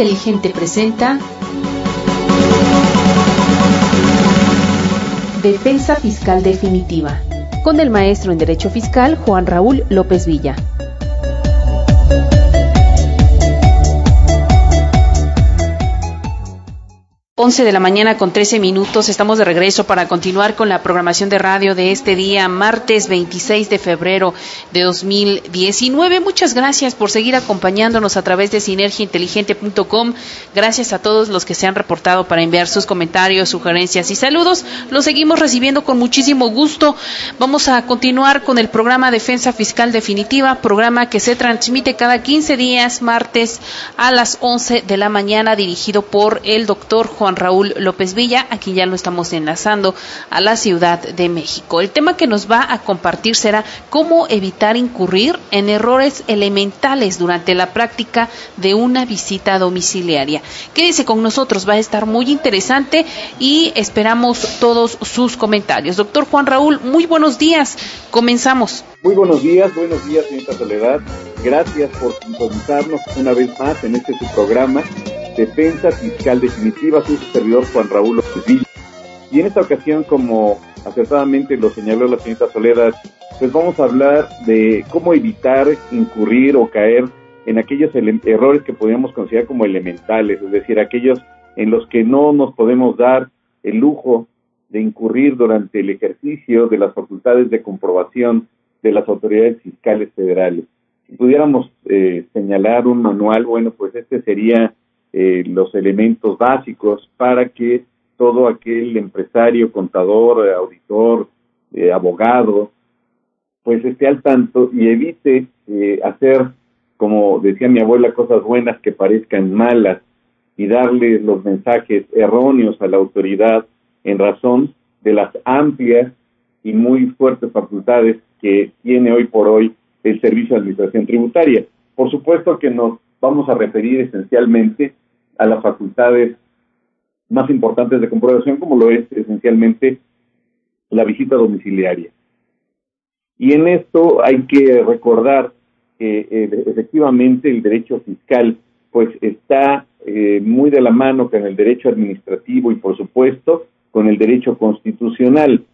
Inteligente presenta Defensa Fiscal Definitiva con el maestro en Derecho Fiscal Juan Raúl López Villa. 11 de la mañana con 13 minutos. Estamos de regreso para continuar con la programación de radio de este día, martes 26 de febrero de 2019. Muchas gracias por seguir acompañándonos a través de sinergiainteligente.com. Gracias a todos los que se han reportado para enviar sus comentarios, sugerencias y saludos. Los seguimos recibiendo con muchísimo gusto. Vamos a continuar con el programa Defensa Fiscal Definitiva, programa que se transmite cada 15 días, martes a las 11 de la mañana, dirigido por el doctor Juan Raúl López Villa, aquí ya lo estamos enlazando a la Ciudad de México. El tema que nos va a compartir será cómo evitar incurrir en errores elementales durante la práctica de una visita domiciliaria. Quédese con nosotros, va a estar muy interesante y esperamos todos sus comentarios. Doctor Juan Raúl, muy buenos días. Comenzamos. Muy buenos días, buenos días, señorita Soledad. Gracias por sintonizarnos una vez más en este su programa Defensa Fiscal Definitiva, su servidor Juan Raúl López Y en esta ocasión, como acertadamente lo señaló la señorita Soledad, pues vamos a hablar de cómo evitar incurrir o caer en aquellos errores que podríamos considerar como elementales, es decir, aquellos en los que no nos podemos dar el lujo de incurrir durante el ejercicio de las facultades de comprobación de las autoridades fiscales federales. Si pudiéramos eh, señalar un manual, bueno, pues este sería eh, los elementos básicos para que todo aquel empresario, contador, auditor, eh, abogado, pues esté al tanto y evite eh, hacer, como decía mi abuela, cosas buenas que parezcan malas y darle los mensajes erróneos a la autoridad en razón de las amplias y muy fuertes facultades que tiene hoy por hoy el Servicio de Administración Tributaria. Por supuesto que nos vamos a referir esencialmente a las facultades más importantes de comprobación, como lo es esencialmente la visita domiciliaria. Y en esto hay que recordar que eh, efectivamente el derecho fiscal pues está eh, muy de la mano con el derecho administrativo y por supuesto con el derecho constitucional.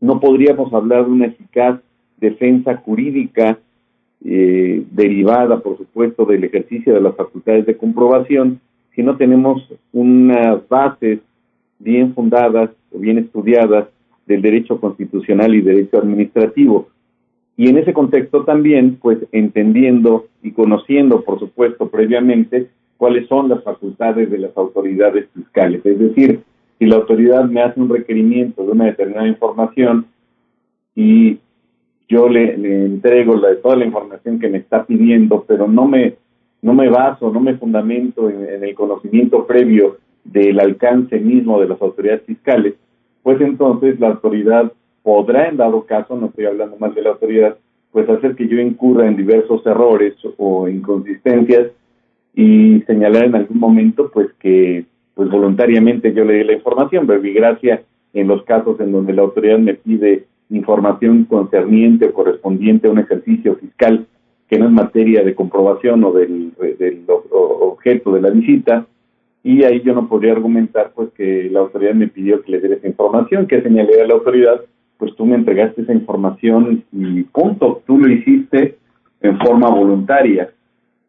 No podríamos hablar de una eficaz defensa jurídica eh, derivada, por supuesto, del ejercicio de las facultades de comprobación, si no tenemos unas bases bien fundadas o bien estudiadas del derecho constitucional y derecho administrativo. Y en ese contexto también, pues entendiendo y conociendo, por supuesto, previamente cuáles son las facultades de las autoridades fiscales. Es decir, si la autoridad me hace un requerimiento de una determinada información y yo le, entrego toda la información que me está pidiendo, pero no me, no me baso, no me fundamento en, el conocimiento previo del alcance mismo de las autoridades fiscales, pues entonces la autoridad podrá, en dado caso, no estoy hablando más de la autoridad, pues hacer que yo incurra en diversos errores o inconsistencias y señalar en algún momento pues que pues voluntariamente yo le di la información, gracia en los casos en donde la autoridad me pide información concerniente o correspondiente a un ejercicio fiscal que no es materia de comprobación o del, objeto de la visita, y ahí yo no podría argumentar pues que la autoridad me pidió que le diera esa información, que señalé a la autoridad, pues tú me entregaste esa información y punto, tú lo hiciste en forma voluntaria.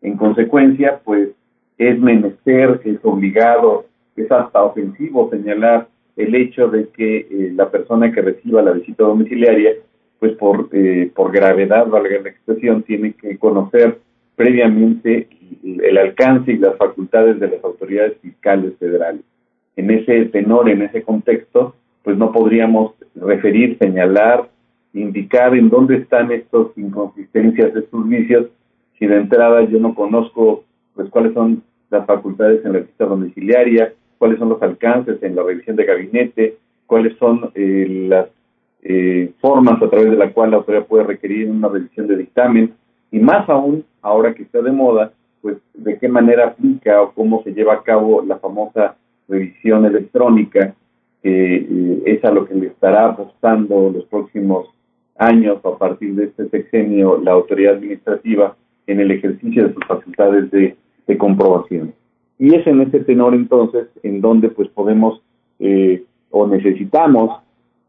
En consecuencia, pues es menester, es obligado, es hasta ofensivo señalar el hecho de que eh, la persona que reciba la visita domiciliaria, pues por, eh, por gravedad, valga la expresión, tiene que conocer previamente el alcance y las facultades de las autoridades fiscales federales. En ese tenor, en ese contexto, pues no podríamos referir, señalar, indicar en dónde están estas inconsistencias, estos vicios, si de entrada yo no conozco pues cuáles son las facultades en la visita domiciliaria, cuáles son los alcances en la revisión de gabinete, cuáles son eh, las eh, formas a través de la cual la autoridad puede requerir una revisión de dictamen y más aún, ahora que está de moda, pues de qué manera aplica o cómo se lleva a cabo la famosa revisión electrónica, que eh, es a lo que le estará apostando los próximos años a partir de este sexenio la autoridad administrativa en el ejercicio de sus facultades de comprobación. Y es en ese tenor entonces en donde pues podemos eh, o necesitamos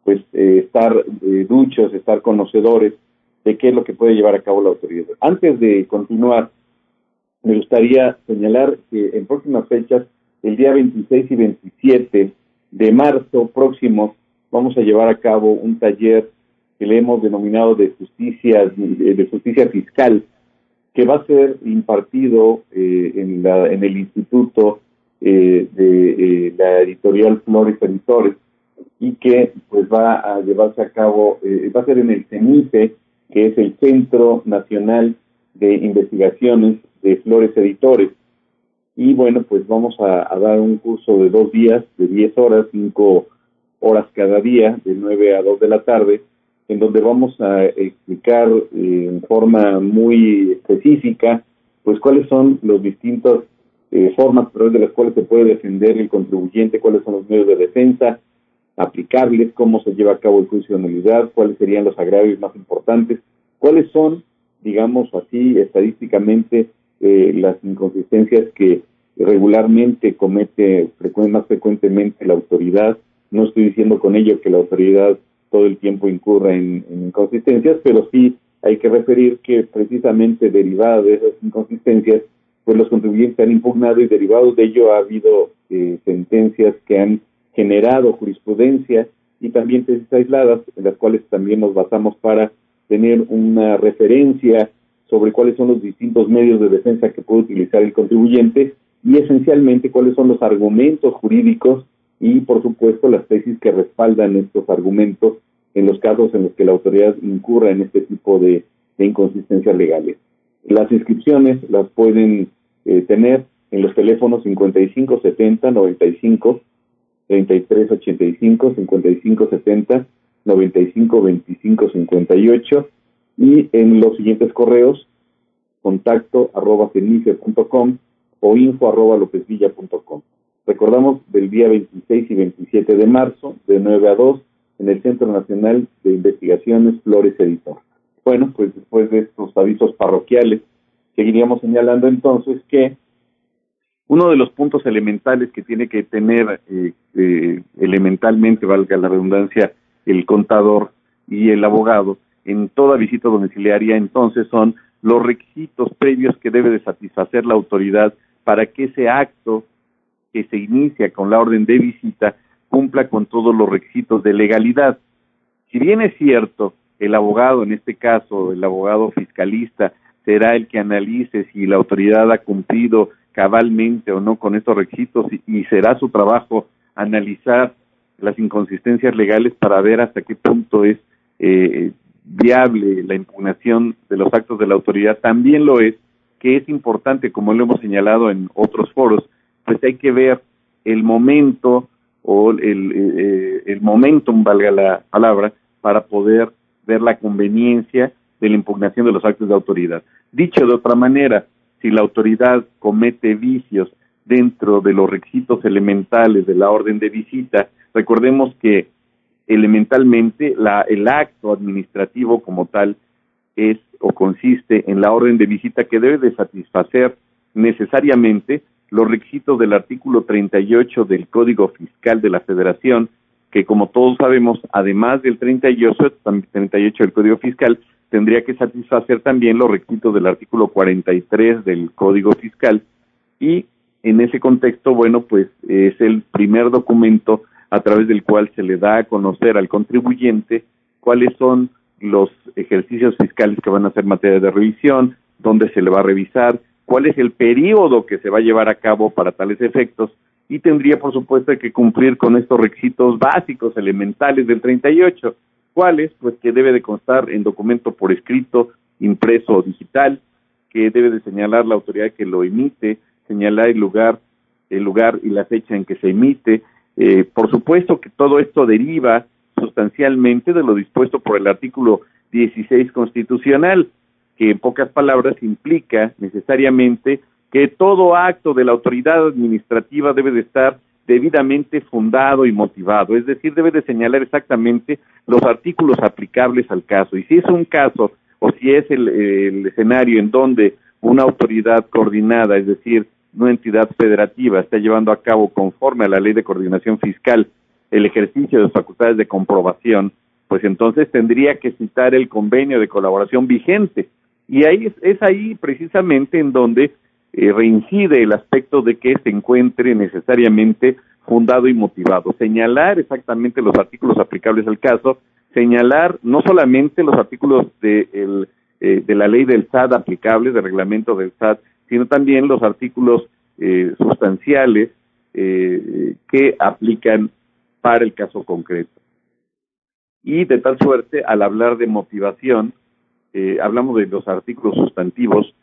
pues eh, estar eh, duchos, estar conocedores de qué es lo que puede llevar a cabo la autoridad. Antes de continuar, me gustaría señalar que en próximas fechas, el día 26 y 27 de marzo próximos, vamos a llevar a cabo un taller que le hemos denominado de justicia, de justicia fiscal, que va a ser impartido eh, en, la, en el Instituto eh, de eh, la editorial Flores Editores y que pues va a llevarse a cabo, va a ser en el CENIFE, que es el Centro Nacional de Investigaciones de Flores Editores. Y bueno, pues vamos a, dar un curso de dos días, de 10 horas, 5 horas cada día, de 9 a 2 de la tarde, en donde vamos a explicar eh, en forma muy específica, pues cuáles son los distintos eh, formas a través de las cuales se puede defender el contribuyente, cuáles son los medios de defensa aplicables, cómo se lleva a cabo el juicio de nulidad, cuáles serían los agravios más importantes, cuáles son, digamos así, estadísticamente eh, las inconsistencias que regularmente comete más frecuentemente la autoridad. No estoy diciendo con ello que la autoridad todo el tiempo incurra en, inconsistencias, pero sí hay que referir que precisamente derivada de esas inconsistencias, pues los contribuyentes han impugnado y derivados de ello ha habido eh, sentencias que han generado jurisprudencia y también tesis aisladas, en las cuales también nos basamos para tener una referencia sobre cuáles son los distintos medios de defensa que puede utilizar el contribuyente y esencialmente cuáles son los argumentos jurídicos y, por supuesto, las tesis que respaldan estos argumentos en los casos en los que la autoridad incurra en este tipo de, inconsistencias legales. Las inscripciones las pueden eh, tener en los teléfonos 55 70 95 33 85 55 70 95 25 58 y en los siguientes correos contacto arroba cenice.com o info arroba lopezvilla.com. Recordamos del día 26 y 27 de marzo, de 9 a 2, en el Centro Nacional de Investigaciones Flores Editor. Bueno, pues después de estos avisos parroquiales, seguiríamos señalando entonces que uno de los puntos elementales que tiene que tener eh, eh, elementalmente, valga la redundancia, el contador y el abogado en toda visita domiciliaria entonces son los requisitos previos que debe de satisfacer la autoridad para que ese acto que se inicia con la orden de visita cumpla con todos los requisitos de legalidad. Si bien es cierto, el abogado, en este caso el abogado fiscalista, será el que analice si la autoridad ha cumplido cabalmente o no con estos requisitos y, será su trabajo analizar las inconsistencias legales para ver hasta qué punto es eh, viable la impugnación de los actos de la autoridad. También lo es que es importante, como lo hemos señalado en otros foros, pues hay que ver el momento o el, eh, el momentum, valga la palabra, para poder ver la conveniencia de la impugnación de los actos de autoridad. Dicho de otra manera, si la autoridad comete vicios dentro de los requisitos elementales de la orden de visita, recordemos que elementalmente la, el acto administrativo como tal es o consiste en la orden de visita que debe de satisfacer necesariamente los requisitos del artículo 38 del Código Fiscal de la Federación, que como todos sabemos, además del 38, 38 del Código Fiscal, tendría que satisfacer también los requisitos del artículo 43 del Código Fiscal y en ese contexto, bueno, pues es el primer documento a través del cual se le da a conocer al contribuyente cuáles son los ejercicios fiscales que van a ser materia de revisión, dónde se le va a revisar, cuál es el periodo que se va a llevar a cabo para tales efectos y tendría, por supuesto, que cumplir con estos requisitos básicos, elementales del 38. ¿Cuáles? Pues que debe de constar en documento por escrito, impreso o digital, que debe de señalar la autoridad que lo emite, señalar el lugar, el lugar y la fecha en que se emite. Eh, por supuesto que todo esto deriva sustancialmente de lo dispuesto por el artículo 16 constitucional, que en pocas palabras implica necesariamente que todo acto de la autoridad administrativa debe de estar debidamente fundado y motivado, es decir, debe de señalar exactamente los artículos aplicables al caso. Y si es un caso o si es el, escenario en donde una autoridad coordinada, es decir, una entidad federativa está llevando a cabo conforme a la ley de coordinación fiscal el ejercicio de sus facultades de comprobación, pues entonces tendría que citar el convenio de colaboración vigente. Y ahí es, ahí precisamente en donde eh, reincide el aspecto de que se encuentre necesariamente fundado y motivado. Señalar exactamente los artículos aplicables al caso, señalar no solamente los artículos de, eh, la ley del SAT aplicables, del reglamento del SAT, sino también los artículos eh, sustanciales eh, que aplican para el caso concreto. Y de tal suerte, al hablar de motivación, eh, hablamos de los artículos sustantivos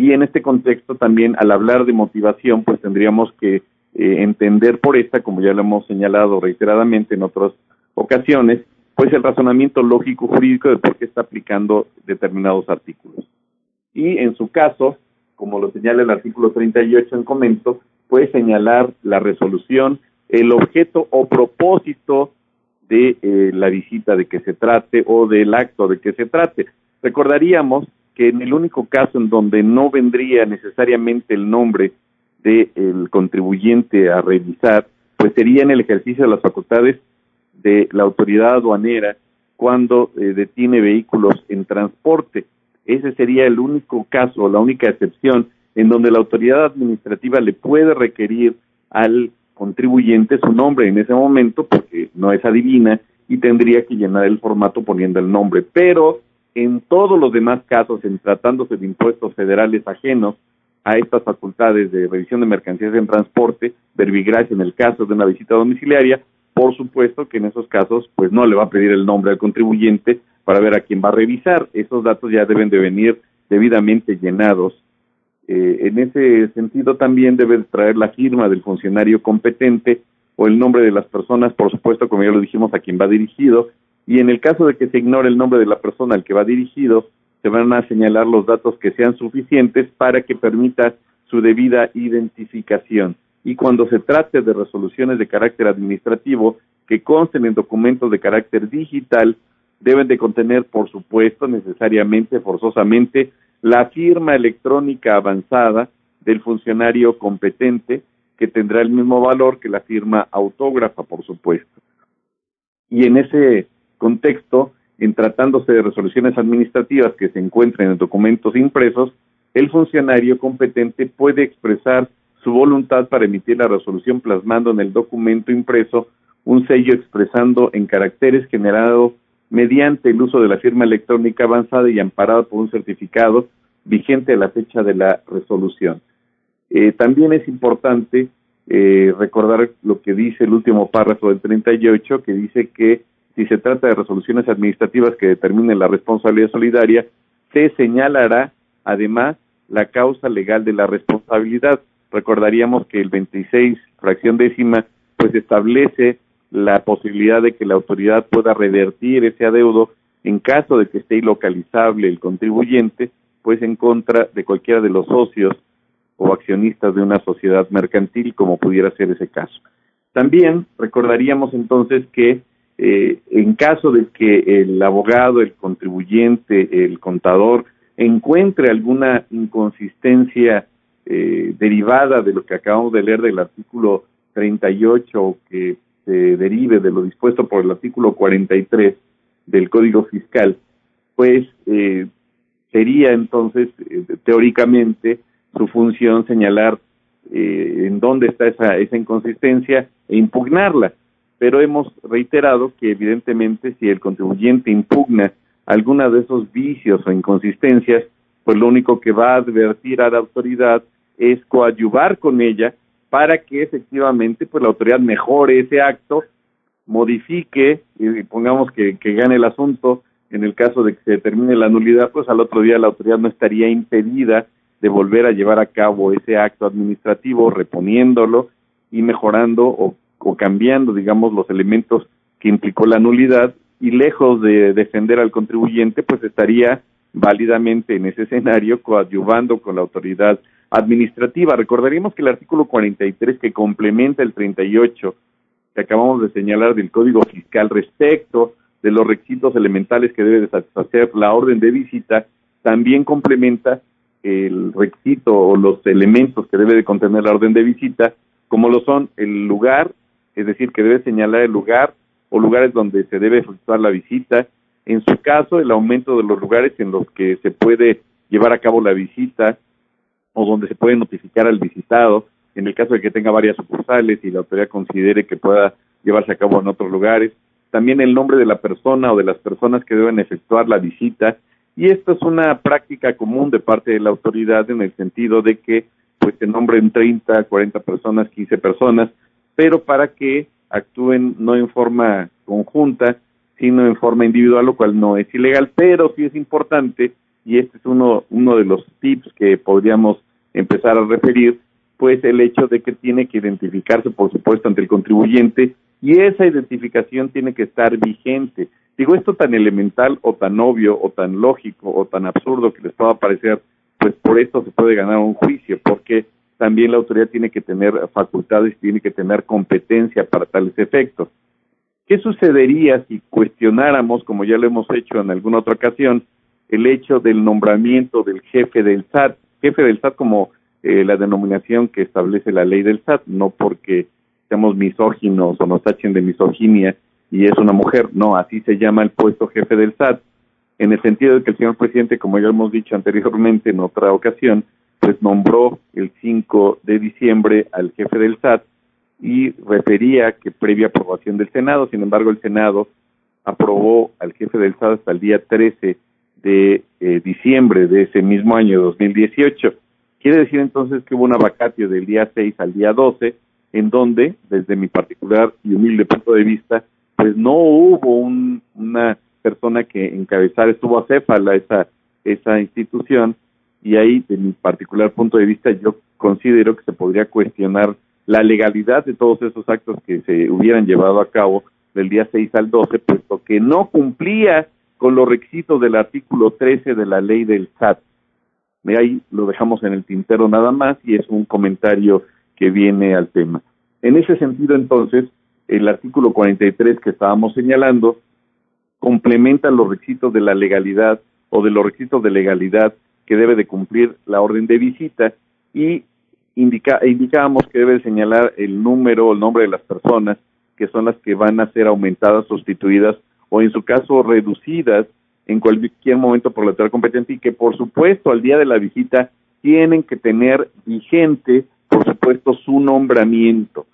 y en este contexto también al hablar de motivación, pues tendríamos que eh, entender por esta, como ya lo hemos señalado reiteradamente en otras ocasiones, pues el razonamiento lógico jurídico de por qué está aplicando determinados artículos. Y en su caso, como lo señala el artículo 38 en comento, puede señalar la resolución, el objeto o propósito de eh, la visita de que se trate o del acto de que se trate. Recordaríamos que en el único caso en donde no vendría necesariamente el nombre del contribuyente a revisar, pues sería en el ejercicio de las facultades de la autoridad aduanera cuando eh, detiene vehículos en transporte. Ese sería el único caso, la única excepción en donde la autoridad administrativa le puede requerir al contribuyente su nombre en ese momento porque no es adivina y tendría que llenar el formato poniendo el nombre. Pero en todos los demás casos, en tratándose de impuestos federales ajenos a estas facultades de revisión de mercancías en transporte, verbigracia en el caso de una visita domiciliaria, por supuesto que en esos casos pues no le va a pedir el nombre al contribuyente para ver a quién va a revisar. Esos datos ya deben de venir debidamente llenados. Eh, en ese sentido también debe traer la firma del funcionario competente o el nombre de las personas, por supuesto, como ya lo dijimos, a quien va dirigido, y en el caso de que se ignore el nombre de la persona al que va dirigido, se van a señalar los datos que sean suficientes para que permita su debida identificación. Y cuando se trate de resoluciones de carácter administrativo que consten en documentos de carácter digital, deben de contener, por supuesto, necesariamente, forzosamente, la firma electrónica avanzada del funcionario competente, que tendrá el mismo valor que la firma autógrafa, por supuesto. Y en ese contexto, en tratándose de resoluciones administrativas que se encuentren en documentos impresos, el funcionario competente puede expresar su voluntad para emitir la resolución plasmando en el documento impreso un sello expresando en caracteres generados mediante el uso de la firma electrónica avanzada y amparado por un certificado vigente a la fecha de la resolución. Eh, también es importante eh, recordar lo que dice el último párrafo del 38, que dice que si se trata de resoluciones administrativas que determinen la responsabilidad solidaria, se señalará además la causa legal de la responsabilidad. Recordaríamos que el 26, fracción décima, pues establece la posibilidad de que la autoridad pueda revertir ese adeudo en caso de que esté ilocalizable el contribuyente, pues en contra de cualquiera de los socios o accionistas de una sociedad mercantil, como pudiera ser ese caso. También recordaríamos entonces que eh, en caso de que el abogado, el contribuyente, el contador encuentre alguna inconsistencia eh, derivada de lo que acabamos de leer del artículo 38 que se derive de lo dispuesto por el artículo 43 del Código Fiscal, pues eh, sería entonces, eh, teóricamente, su función señalar eh, en dónde está esa, esa inconsistencia e impugnarla. Pero hemos reiterado que evidentemente si el contribuyente impugna alguna de esos vicios o inconsistencias, pues lo único que va a advertir a la autoridad es coadyuvar con ella para que efectivamente pues la autoridad mejore ese acto, modifique y pongamos que, que gane el asunto en el caso de que se determine la nulidad, pues al otro día la autoridad no estaría impedida de volver a llevar a cabo ese acto administrativo, reponiéndolo y mejorando o, o cambiando, digamos, los elementos que implicó la nulidad y lejos de defender al contribuyente, pues estaría válidamente en ese escenario coadyuvando con la autoridad administrativa. Recordaríamos que el artículo 43 que complementa el 38 que acabamos de señalar del Código Fiscal respecto de los requisitos elementales que debe de satisfacer la orden de visita, también complementa el requisito o los elementos que debe de contener la orden de visita, como lo son el lugar, es decir, que debe señalar el lugar o lugares donde se debe efectuar la visita, en su caso el aumento de los lugares en los que se puede llevar a cabo la visita o donde se puede notificar al visitado, en el caso de que tenga varias sucursales y la autoridad considere que pueda llevarse a cabo en otros lugares, también el nombre de la persona o de las personas que deben efectuar la visita, y esto es una práctica común de parte de la autoridad en el sentido de que pues se nombren 30, 40 personas, 15 personas, pero para que actúen no en forma conjunta, sino en forma individual, lo cual no es ilegal, pero sí es importante, y este es uno, uno de los tips que podríamos empezar a referir, pues el hecho de que tiene que identificarse, por supuesto, ante el contribuyente, y esa identificación tiene que estar vigente. Digo, esto tan elemental o tan obvio o tan lógico o tan absurdo que les pueda parecer, pues por esto se puede ganar un juicio, porque también la autoridad tiene que tener facultades, tiene que tener competencia para tales efectos. ¿Qué sucedería si cuestionáramos, como ya lo hemos hecho en alguna otra ocasión, el hecho del nombramiento del jefe del SAT? Jefe del SAT como eh, la denominación que establece la ley del SAT, no porque seamos misóginos o nos tachen de misoginia y es una mujer, no, así se llama el puesto jefe del SAT, en el sentido de que el señor presidente, como ya hemos dicho anteriormente en otra ocasión, pues nombró el 5 de diciembre al jefe del SAT y refería que previa aprobación del Senado, sin embargo el Senado aprobó al jefe del SAT hasta el día 13 de eh, diciembre de ese mismo año 2018. Quiere decir entonces que hubo una vacatio del día 6 al día 12 en donde, desde mi particular y humilde punto de vista, pues no hubo una persona que encabezara, estuvo a acéfala esa, esa institución, y ahí, de mi particular punto de vista, yo considero que se podría cuestionar la legalidad de todos esos actos que se hubieran llevado a cabo del día 6 al 12, puesto que no cumplía con los requisitos del artículo 13 de la ley del SAT. De ahí lo dejamos en el tintero nada más y es un comentario que viene al tema. En ese sentido, entonces, el artículo 43 que estábamos señalando complementa los requisitos de la legalidad o de los requisitos de legalidad que debe de cumplir la orden de visita y indica, indicábamos que debe señalar el número o el nombre de las personas que son las que van a ser aumentadas, sustituidas o en su caso reducidas en cualquier momento por la autoridad competente y que por supuesto al día de la visita tienen que tener vigente por supuesto, su nombramiento.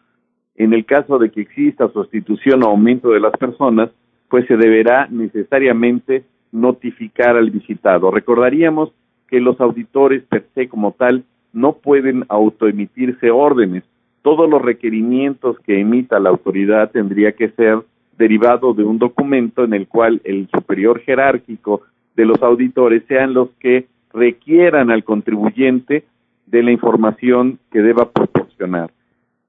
En el caso de que exista sustitución o aumento de las personas, pues se deberá necesariamente notificar al visitado. Recordaríamos que los auditores per se como tal no pueden autoemitirse órdenes. Todos los requerimientos que emita la autoridad tendría que ser derivado de un documento en el cual el superior jerárquico de los auditores sean los que requieran al contribuyente de la información que deba proporcionar.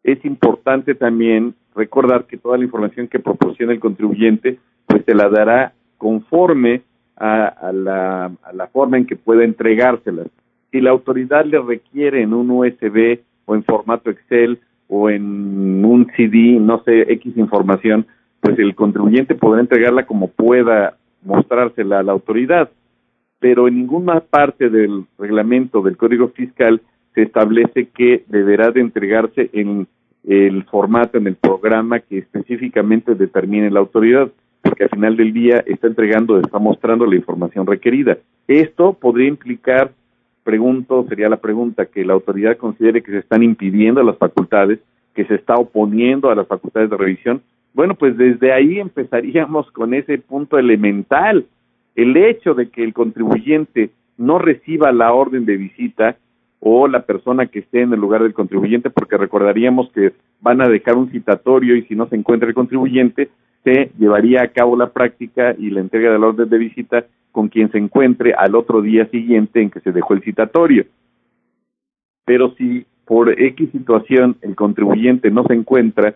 Es importante también recordar que toda la información que proporciona el contribuyente, pues se la dará conforme a, la, a la forma en que pueda entregársela. Si la autoridad le requiere en un USB o en formato Excel o en un CD, no sé, X información, pues el contribuyente podrá entregarla como pueda mostrársela a la autoridad pero en ninguna parte del reglamento del Código Fiscal se establece que deberá de entregarse en el formato, en el programa que específicamente determine la autoridad, porque al final del día está entregando, está mostrando la información requerida. Esto podría implicar, pregunto, sería la pregunta, que la autoridad considere que se están impidiendo las facultades, que se está oponiendo a las facultades de revisión. Bueno, pues desde ahí empezaríamos con ese punto elemental el hecho de que el contribuyente no reciba la orden de visita o la persona que esté en el lugar del contribuyente, porque recordaríamos que van a dejar un citatorio y si no se encuentra el contribuyente, se llevaría a cabo la práctica y la entrega de la orden de visita con quien se encuentre al otro día siguiente en que se dejó el citatorio. Pero si por X situación el contribuyente no se encuentra,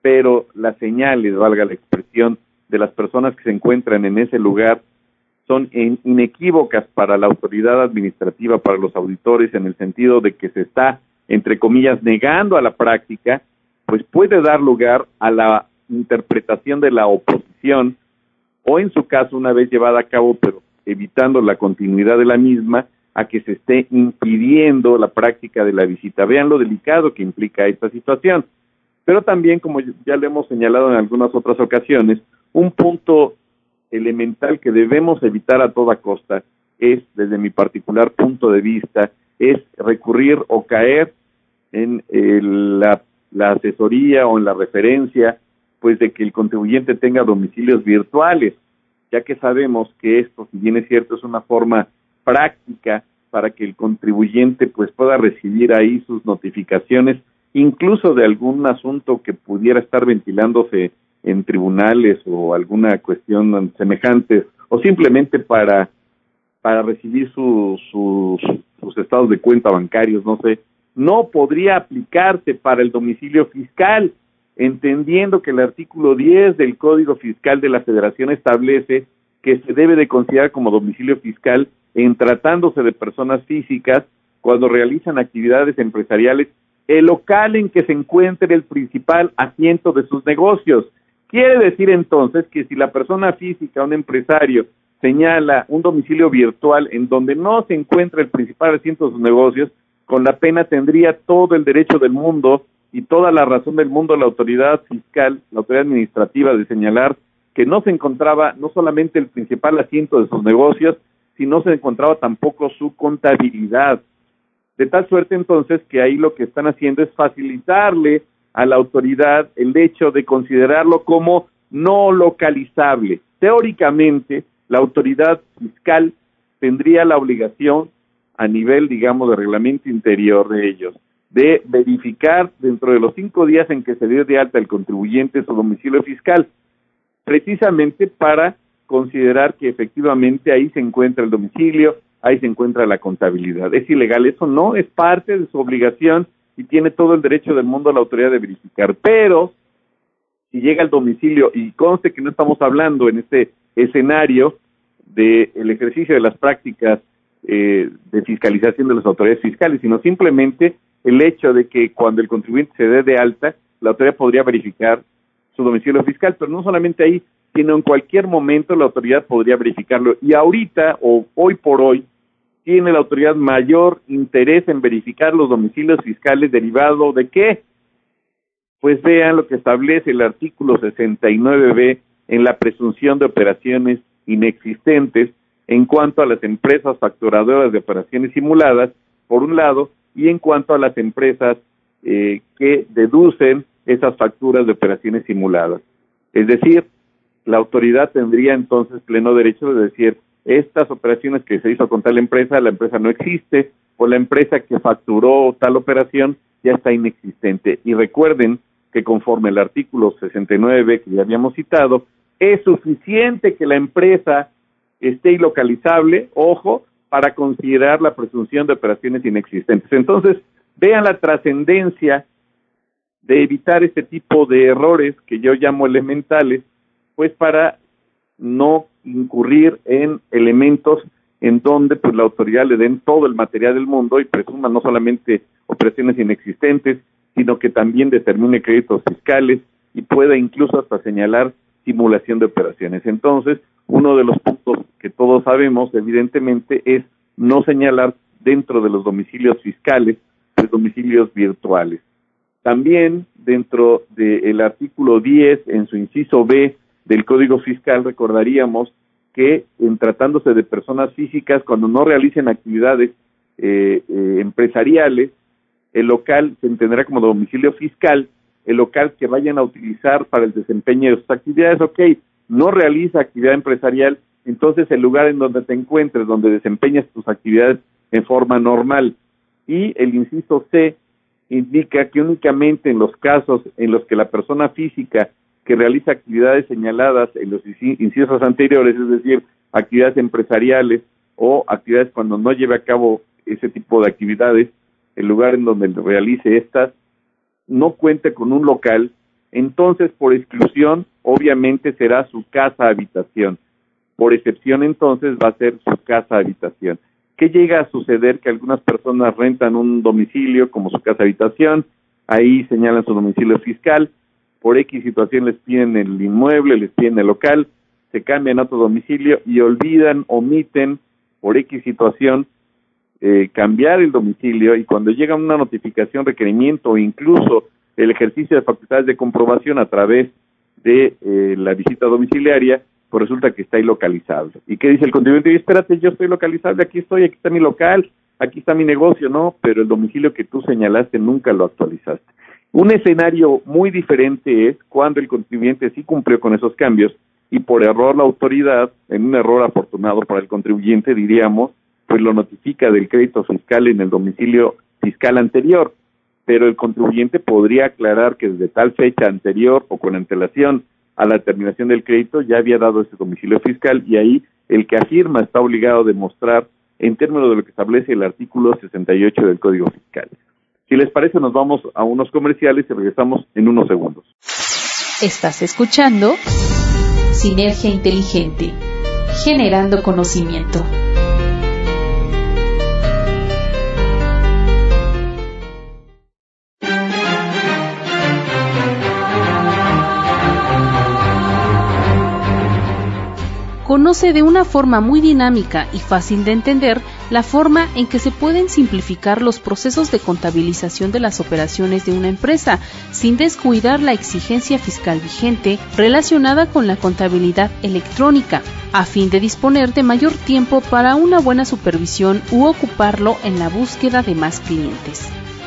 pero las señales, valga la expresión, de las personas que se encuentran en ese lugar son inequívocas para la autoridad administrativa, para los auditores, en el sentido de que se está, entre comillas, negando a la práctica, pues puede dar lugar a la interpretación de la oposición o en su caso, una vez llevada a cabo, pero evitando la continuidad de la misma, a que se esté impidiendo la práctica de la visita. Vean lo delicado que implica esta situación. Pero también, como ya le hemos señalado en algunas otras ocasiones, un punto elemental que debemos evitar a toda costa es, desde mi particular punto de vista, es recurrir o caer en la, la asesoría o en la referencia, pues de que el contribuyente tenga domicilios virtuales, ya que sabemos que esto, si bien es cierto, es una forma práctica para que el contribuyente pues pueda recibir ahí sus notificaciones, incluso de algún asunto que pudiera estar ventilándose en tribunales o alguna cuestión semejante, o simplemente para, para recibir sus, sus, sus estados de cuenta bancarios, no sé, no podría aplicarse para el domicilio fiscal, entendiendo que el artículo 10 del Código Fiscal de la Federación establece que se debe de considerar como domicilio fiscal en tratándose de personas físicas cuando realizan actividades empresariales el local en que se encuentre el principal asiento de sus negocios. Quiere decir entonces que si la persona física, un empresario, señala un domicilio virtual en donde no se encuentra el principal asiento de sus negocios, con la pena tendría todo el derecho del mundo y toda la razón del mundo la autoridad fiscal, la autoridad administrativa de señalar que no se encontraba no solamente el principal asiento de sus negocios, sino se encontraba tampoco su contabilidad. De tal suerte entonces que ahí lo que están haciendo es facilitarle a la autoridad el hecho de considerarlo como no localizable. Teóricamente, la autoridad fiscal tendría la obligación, a nivel, digamos, de reglamento interior de ellos, de verificar dentro de los cinco días en que se dio de alta el contribuyente su domicilio fiscal, precisamente para considerar que efectivamente ahí se encuentra el domicilio, ahí se encuentra la contabilidad. Es ilegal, eso no es parte de su obligación y tiene todo el derecho del mundo a la autoridad de verificar. Pero si llega al domicilio y conste que no estamos hablando en este escenario del ejercicio de las prácticas eh, de fiscalización de las autoridades fiscales, sino simplemente el hecho de que cuando el contribuyente se dé de alta, la autoridad podría verificar su domicilio fiscal, pero no solamente ahí, sino en cualquier momento la autoridad podría verificarlo. Y ahorita, o hoy por hoy, tiene la autoridad mayor interés en verificar los domicilios fiscales derivado de qué? Pues vean lo que establece el artículo 69b en la presunción de operaciones inexistentes en cuanto a las empresas facturadoras de operaciones simuladas, por un lado, y en cuanto a las empresas eh, que deducen esas facturas de operaciones simuladas. Es decir, la autoridad tendría entonces pleno derecho de decir, estas operaciones que se hizo con tal empresa, la empresa no existe, o la empresa que facturó tal operación ya está inexistente. Y recuerden que conforme el artículo 69 que ya habíamos citado, es suficiente que la empresa esté ilocalizable, ojo, para considerar la presunción de operaciones inexistentes. Entonces, vean la trascendencia de evitar este tipo de errores que yo llamo elementales, pues para no incurrir en elementos en donde pues la autoridad le den todo el material del mundo y presuma no solamente operaciones inexistentes, sino que también determine créditos fiscales y pueda incluso hasta señalar simulación de operaciones. Entonces, uno de los puntos que todos sabemos, evidentemente, es no señalar dentro de los domicilios fiscales, los domicilios virtuales. También dentro del artículo 10, en su inciso B del Código Fiscal, recordaríamos que en tratándose de personas físicas, cuando no realicen actividades eh, eh, empresariales, el local se entenderá como domicilio fiscal, el local que vayan a utilizar para el desempeño de sus actividades, ok, no realiza actividad empresarial, entonces el lugar en donde te encuentres, donde desempeñas tus actividades en forma normal. Y el inciso C indica que únicamente en los casos en los que la persona física que realiza actividades señaladas en los incisos anteriores, es decir, actividades empresariales o actividades cuando no lleve a cabo ese tipo de actividades, el lugar en donde realice estas, no cuente con un local, entonces por exclusión obviamente será su casa habitación. Por excepción entonces va a ser su casa habitación. ¿Qué llega a suceder? Que algunas personas rentan un domicilio como su casa habitación, ahí señalan su domicilio fiscal, por X situación les piden el inmueble, les piden el local, se cambian a otro domicilio y olvidan, omiten por X situación eh, cambiar el domicilio y cuando llega una notificación, requerimiento o incluso el ejercicio de facultades de comprobación a través de eh, la visita domiciliaria, pues resulta que está ilocalizable. ¿Y qué dice el contribuyente? espérate, yo estoy localizable, aquí estoy, aquí está mi local, aquí está mi negocio, no, pero el domicilio que tú señalaste nunca lo actualizaste. Un escenario muy diferente es cuando el contribuyente sí cumplió con esos cambios y por error la autoridad, en un error afortunado para el contribuyente, diríamos, pues lo notifica del crédito fiscal en el domicilio fiscal anterior, pero el contribuyente podría aclarar que desde tal fecha anterior o con antelación a la terminación del crédito ya había dado ese domicilio fiscal y ahí el que afirma está obligado a demostrar en términos de lo que establece el artículo 68 del Código Fiscal. Si les parece, nos vamos a unos comerciales y regresamos en unos segundos. Estás escuchando Sinergia Inteligente, generando conocimiento. Conoce de una forma muy dinámica y fácil de entender la forma en que se pueden simplificar los procesos de contabilización de las operaciones de una empresa sin descuidar la exigencia fiscal vigente relacionada con la contabilidad electrónica, a fin de disponer de mayor tiempo para una buena supervisión u ocuparlo en la búsqueda de más clientes.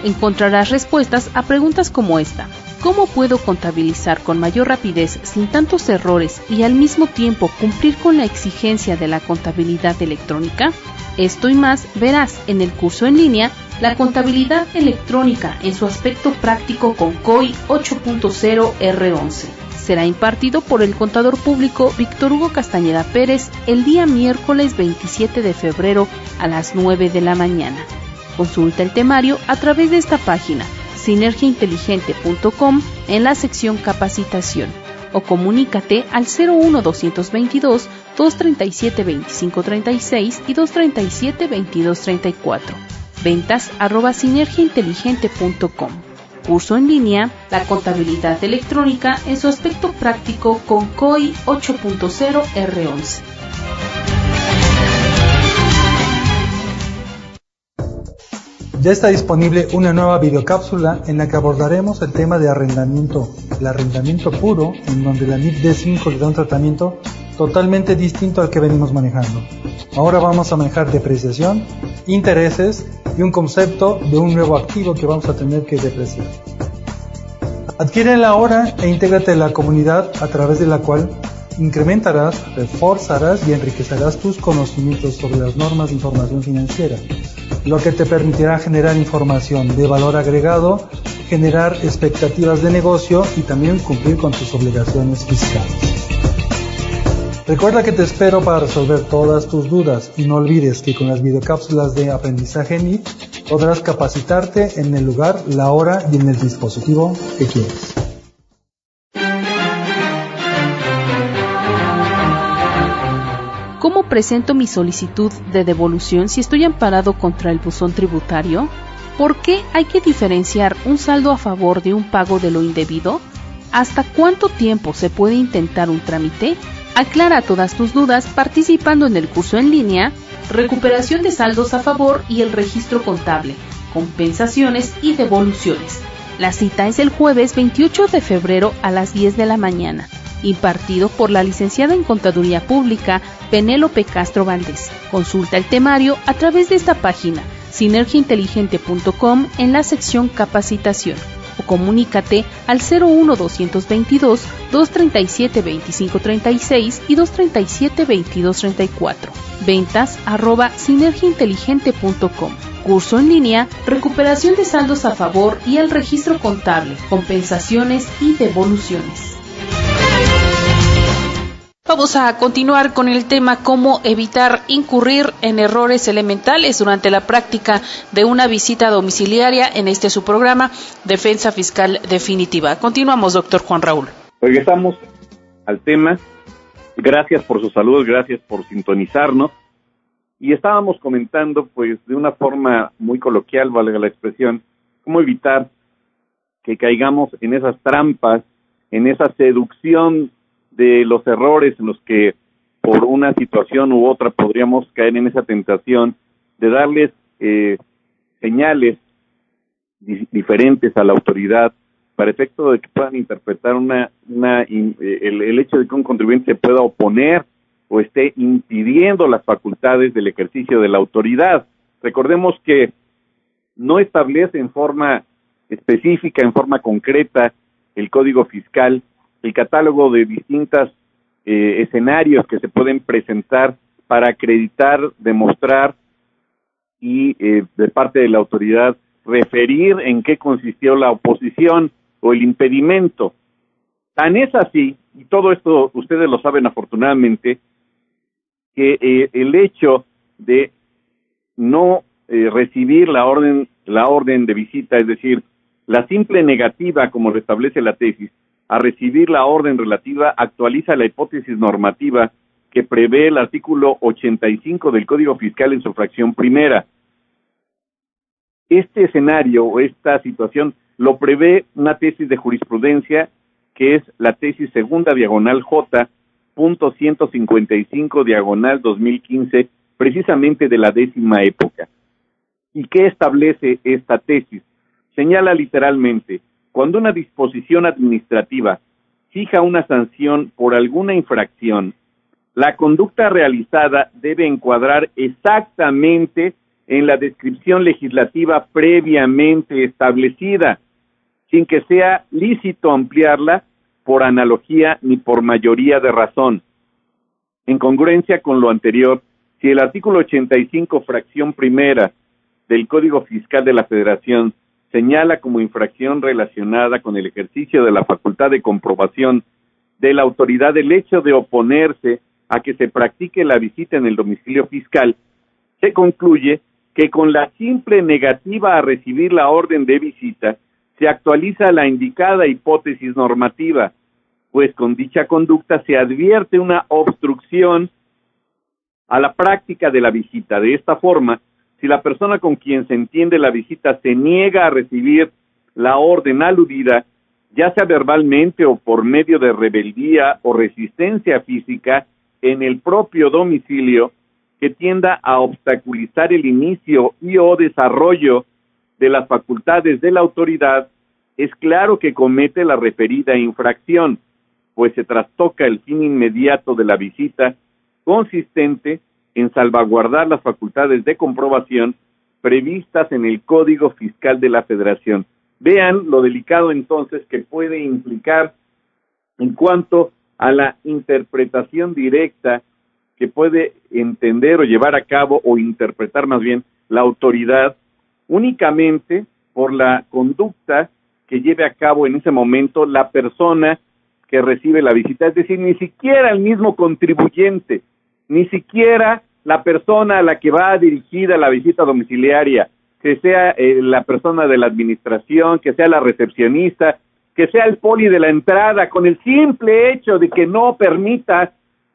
Encontrarás respuestas a preguntas como esta. ¿Cómo puedo contabilizar con mayor rapidez sin tantos errores y al mismo tiempo cumplir con la exigencia de la contabilidad electrónica? Esto y más verás en el curso en línea La contabilidad electrónica en su aspecto práctico con COI 8.0 R11. Será impartido por el contador público Víctor Hugo Castañeda Pérez el día miércoles 27 de febrero a las 9 de la mañana. Consulta el temario a través de esta página sinergiainteligente.com en la sección capacitación o comunícate al 01 222 237 2536 y 237 2234. Ventas arroba sinergiainteligente.com. Curso en línea, la contabilidad electrónica en su aspecto práctico con COI 8.0 R11. Ya está disponible una nueva videocápsula en la que abordaremos el tema de arrendamiento, el arrendamiento puro, en donde la NIP D5 le da un tratamiento totalmente distinto al que venimos manejando. Ahora vamos a manejar depreciación, intereses y un concepto de un nuevo activo que vamos a tener que depreciar. Adquiérela ahora e intégrate en la comunidad a través de la cual incrementarás, reforzarás y enriquecerás tus conocimientos sobre las normas de información financiera lo que te permitirá generar información de valor agregado, generar expectativas de negocio y también cumplir con tus obligaciones fiscales. Recuerda que te espero para resolver todas tus dudas y no olvides que con las videocápsulas de aprendizaje NIT podrás capacitarte en el lugar, la hora y en el dispositivo que quieras. ¿Cómo presento mi solicitud de devolución si estoy amparado contra el buzón tributario? ¿Por qué hay que diferenciar un saldo a favor de un pago de lo indebido? ¿Hasta cuánto tiempo se puede intentar un trámite? Aclara todas tus dudas participando en el curso en línea Recuperación de saldos a favor y el registro contable, compensaciones y devoluciones. La cita es el jueves 28 de febrero a las 10 de la mañana impartido por la licenciada en Contaduría Pública Penélope Castro Valdés. Consulta el temario a través de esta página sinergiainteligente.com en la sección capacitación o comunícate al 01 222 237 2536 y 237 2234. Ventas arroba sinergiainteligente.com. Curso en línea, recuperación de saldos a favor y el registro contable, compensaciones y devoluciones. Vamos a continuar con el tema cómo evitar incurrir en errores elementales durante la práctica de una visita domiciliaria en este su programa Defensa Fiscal Definitiva. Continuamos, doctor Juan Raúl. Regresamos al tema. Gracias por su salud, gracias por sintonizarnos. Y estábamos comentando, pues, de una forma muy coloquial, valga la expresión, cómo evitar que caigamos en esas trampas, en esa seducción de los errores en los que por una situación u otra podríamos caer en esa tentación de darles eh, señales diferentes a la autoridad para efecto de que puedan interpretar una, una eh, el, hecho de que un contribuyente pueda oponer o esté impidiendo las facultades del ejercicio de la autoridad. Recordemos que no establece en forma específica, en forma concreta, el Código Fiscal, el catálogo de distintos eh, escenarios que se pueden presentar para acreditar, demostrar y eh, de parte de la autoridad referir en qué consistió la oposición o el impedimento. Tan es así, y todo esto ustedes lo saben afortunadamente, que eh, el hecho de no eh, recibir la orden, la orden de visita, es decir, la simple negativa, como lo establece la tesis, a recibir la orden relativa actualiza la hipótesis normativa que prevé el artículo 85 del Código Fiscal en su fracción primera. Este escenario o esta situación lo prevé una tesis de jurisprudencia que es la tesis segunda diagonal J punto 155 diagonal 2015 precisamente de la décima época. ¿Y qué establece esta tesis? Señala literalmente, cuando una disposición administrativa fija una sanción por alguna infracción, la conducta realizada debe encuadrar exactamente en la descripción legislativa previamente establecida, sin que sea lícito ampliarla por analogía ni por mayoría de razón. En congruencia con lo anterior, si el artículo 85, fracción primera del Código Fiscal de la Federación señala como infracción relacionada con el ejercicio de la facultad de comprobación de la autoridad el hecho de oponerse a que se practique la visita en el domicilio fiscal, se concluye que con la simple negativa a recibir la orden de visita se actualiza la indicada hipótesis normativa, pues con dicha conducta se advierte una obstrucción a la práctica de la visita. De esta forma, si la persona con quien se entiende la visita se niega a recibir la orden aludida, ya sea verbalmente o por medio de rebeldía o resistencia física en el propio domicilio, que tienda a obstaculizar el inicio y o desarrollo de las facultades de la autoridad, es claro que comete la referida infracción, pues se trastoca el fin inmediato de la visita, consistente en salvaguardar las facultades de comprobación previstas en el Código Fiscal de la Federación. Vean lo delicado entonces que puede implicar en cuanto a la interpretación directa que puede entender o llevar a cabo o interpretar más bien la autoridad únicamente por la conducta que lleve a cabo en ese momento la persona que recibe la visita, es decir, ni siquiera el mismo contribuyente, ni siquiera la persona a la que va dirigida la visita domiciliaria, que sea eh, la persona de la administración, que sea la recepcionista, que sea el poli de la entrada, con el simple hecho de que no permita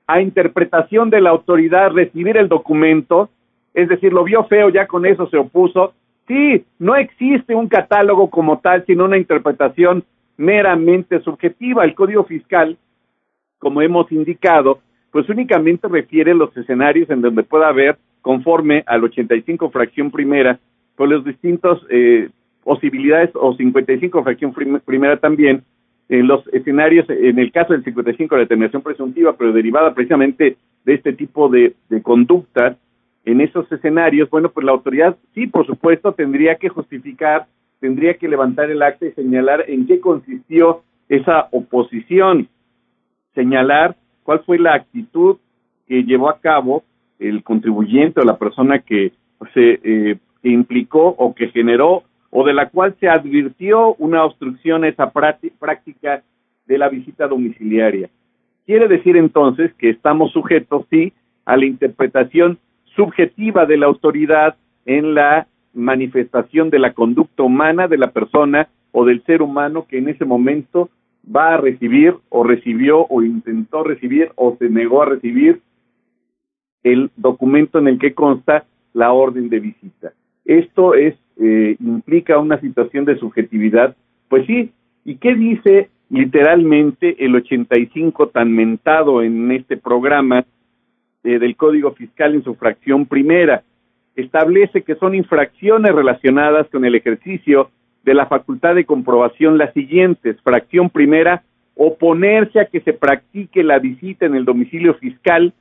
a interpretación de la autoridad recibir el documento, es decir, lo vio feo, ya con eso se opuso. Sí, no existe un catálogo como tal, sino una interpretación meramente subjetiva. El Código Fiscal, como hemos indicado, pues únicamente refiere los escenarios en donde pueda haber, conforme al 85 fracción primera, con los distintos eh, posibilidades, o 55 fracción primera también, en los escenarios, en el caso del 55, la determinación presuntiva, pero derivada precisamente de este tipo de, de conductas, en esos escenarios, bueno, pues la autoridad sí, por supuesto, tendría que justificar, tendría que levantar el acta y señalar en qué consistió esa oposición, señalar cuál fue la actitud que llevó a cabo el contribuyente o la persona que se eh, implicó o que generó o de la cual se advirtió una obstrucción a esa práctica de la visita domiciliaria. Quiere decir entonces que estamos sujetos, sí, a la interpretación subjetiva de la autoridad en la manifestación de la conducta humana de la persona o del ser humano que en ese momento va a recibir o recibió o intentó recibir o se negó a recibir el documento en el que consta la orden de visita. Esto es eh, implica una situación de subjetividad, pues sí, ¿y qué dice literalmente el 85 tan mentado en este programa eh, del Código Fiscal en su fracción primera? establece que son infracciones relacionadas con el ejercicio de la facultad de comprobación las siguientes. Fracción primera, oponerse a que se practique la visita en el domicilio fiscal,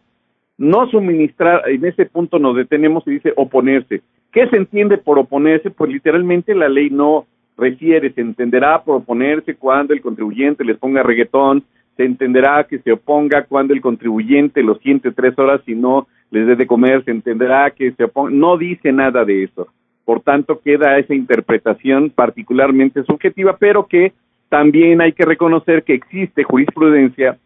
no suministrar, en ese punto nos detenemos y dice oponerse. ¿Qué se entiende por oponerse? Pues literalmente la ley no refiere, se entenderá por oponerse cuando el contribuyente les ponga reggaetón, se entenderá que se oponga cuando el contribuyente lo siente tres horas y no les dé de comer, se entenderá que se oponga, no dice nada de eso. Por tanto, queda esa interpretación particularmente subjetiva, pero que también hay que reconocer que existe jurisprudencia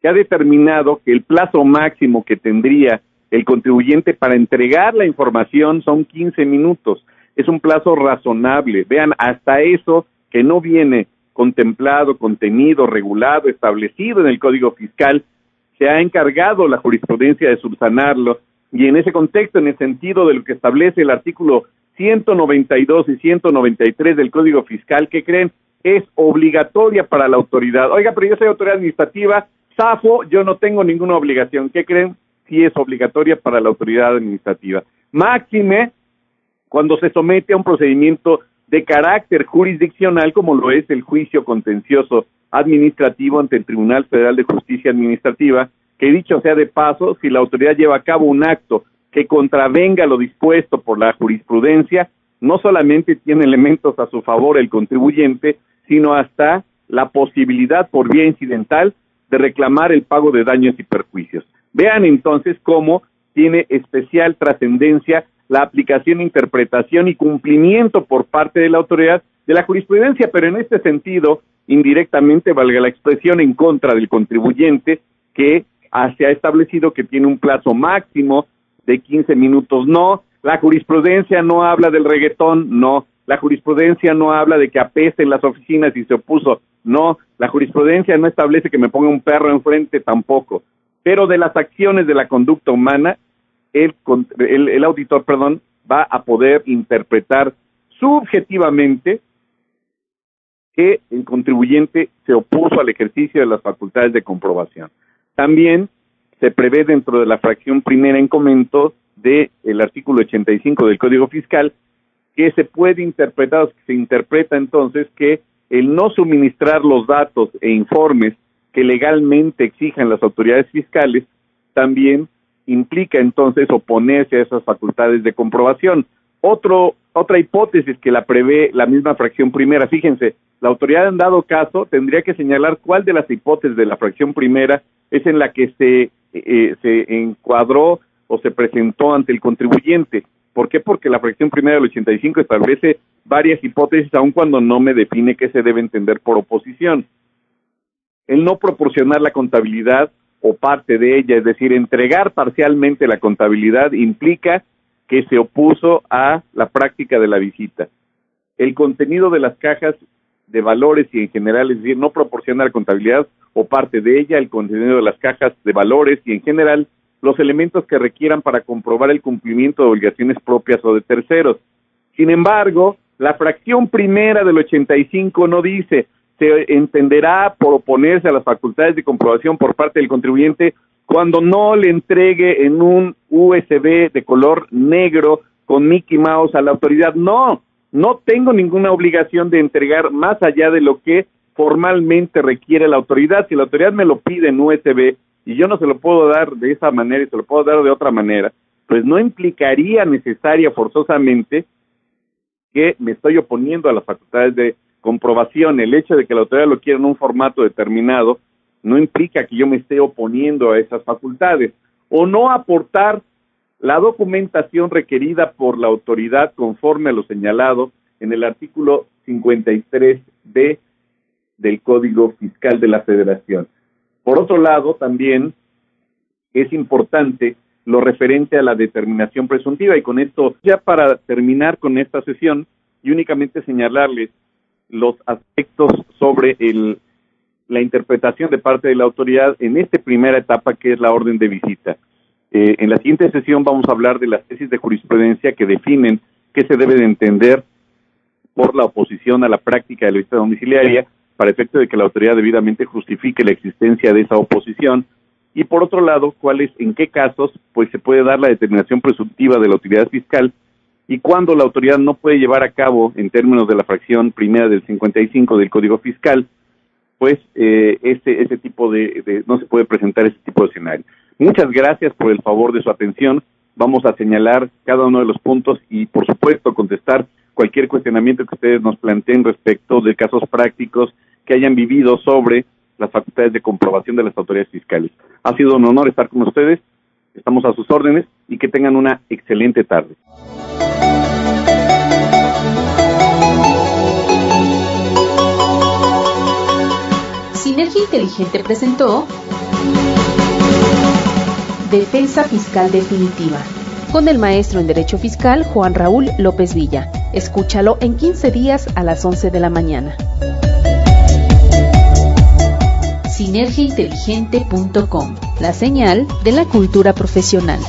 que ha determinado que el plazo máximo que tendría el contribuyente para entregar la información son 15 minutos. Es un plazo razonable. Vean, hasta eso que no viene contemplado, contenido, regulado, establecido en el Código Fiscal, se ha encargado la jurisprudencia de subsanarlo y en ese contexto, en el sentido de lo que establece el artículo 192 y 193 del Código Fiscal, que creen es obligatoria para la autoridad. Oiga, pero yo soy autoridad administrativa, SAFO, yo no tengo ninguna obligación. ¿Qué creen? Sí es obligatoria para la autoridad administrativa. Máxime cuando se somete a un procedimiento de carácter jurisdiccional como lo es el juicio contencioso administrativo ante el Tribunal Federal de Justicia Administrativa, que dicho sea de paso, si la autoridad lleva a cabo un acto que contravenga lo dispuesto por la jurisprudencia, no solamente tiene elementos a su favor el contribuyente, sino hasta la posibilidad por vía incidental de reclamar el pago de daños y perjuicios. Vean entonces cómo tiene especial trascendencia la aplicación, interpretación y cumplimiento por parte de la autoridad de la jurisprudencia, pero en este sentido, indirectamente, valga la expresión, en contra del contribuyente que se ha establecido que tiene un plazo máximo de 15 minutos. No, la jurisprudencia no habla del reggaetón, no. La jurisprudencia no habla de que apeste en las oficinas y se opuso, no. La jurisprudencia no establece que me ponga un perro enfrente tampoco. Pero de las acciones de la conducta humana, el, el, el auditor, perdón, va a poder interpretar subjetivamente que el contribuyente se opuso al ejercicio de las facultades de comprobación. También se prevé dentro de la fracción primera en comento del el artículo 85 del Código Fiscal que se puede interpretar, se interpreta entonces que el no suministrar los datos e informes que legalmente exijan las autoridades fiscales también implica entonces oponerse a esas facultades de comprobación. Otro, otra hipótesis que la prevé la misma fracción primera, fíjense, la autoridad en dado caso tendría que señalar cuál de las hipótesis de la fracción primera es en la que se, eh, se encuadró o se presentó ante el contribuyente. ¿Por qué? Porque la fracción primera del 85 establece varias hipótesis, aun cuando no me define qué se debe entender por oposición. El no proporcionar la contabilidad o parte de ella, es decir, entregar parcialmente la contabilidad, implica que se opuso a la práctica de la visita. El contenido de las cajas de valores y en general, es decir, no proporciona la contabilidad o parte de ella, el contenido de las cajas de valores y en general los elementos que requieran para comprobar el cumplimiento de obligaciones propias o de terceros. Sin embargo, la fracción primera del 85 no dice se entenderá por oponerse a las facultades de comprobación por parte del contribuyente cuando no le entregue en un USB de color negro con Mickey Mouse a la autoridad. No, no tengo ninguna obligación de entregar más allá de lo que formalmente requiere la autoridad. Si la autoridad me lo pide en USB y yo no se lo puedo dar de esa manera y se lo puedo dar de otra manera, pues no implicaría necesaria forzosamente que me estoy oponiendo a las facultades de comprobación, el hecho de que la autoridad lo quiera en un formato determinado, no implica que yo me esté oponiendo a esas facultades. O no aportar la documentación requerida por la autoridad conforme a lo señalado en el artículo 53b del Código Fiscal de la Federación. Por otro lado, también es importante lo referente a la determinación presuntiva y con esto, ya para terminar con esta sesión y únicamente señalarles los aspectos sobre el, la interpretación de parte de la autoridad en esta primera etapa que es la orden de visita. Eh, en la siguiente sesión vamos a hablar de las tesis de jurisprudencia que definen qué se debe de entender por la oposición a la práctica de la visita domiciliaria para efecto de que la autoridad debidamente justifique la existencia de esa oposición y por otro lado, cuáles, en qué casos, pues se puede dar la determinación presuntiva de la utilidad fiscal y cuándo la autoridad no puede llevar a cabo, en términos de la fracción primera del 55 del Código Fiscal, pues eh, ese, ese tipo de, no se puede presentar ese tipo de escenario. Muchas gracias por el favor de su atención. Vamos a señalar cada uno de los puntos y, por supuesto, contestar cualquier cuestionamiento que ustedes nos planteen respecto de casos prácticos que hayan vivido sobre las facultades de comprobación de las autoridades fiscales. Ha sido un honor estar con ustedes, estamos a sus órdenes y que tengan una excelente tarde. Sinergia Inteligente presentó Defensa Fiscal Definitiva con el maestro en Derecho Fiscal Juan Raúl López Villa. Escúchalo en 15 días a las 11 de la mañana sinergiainteligente.com, la señal de la cultura profesional.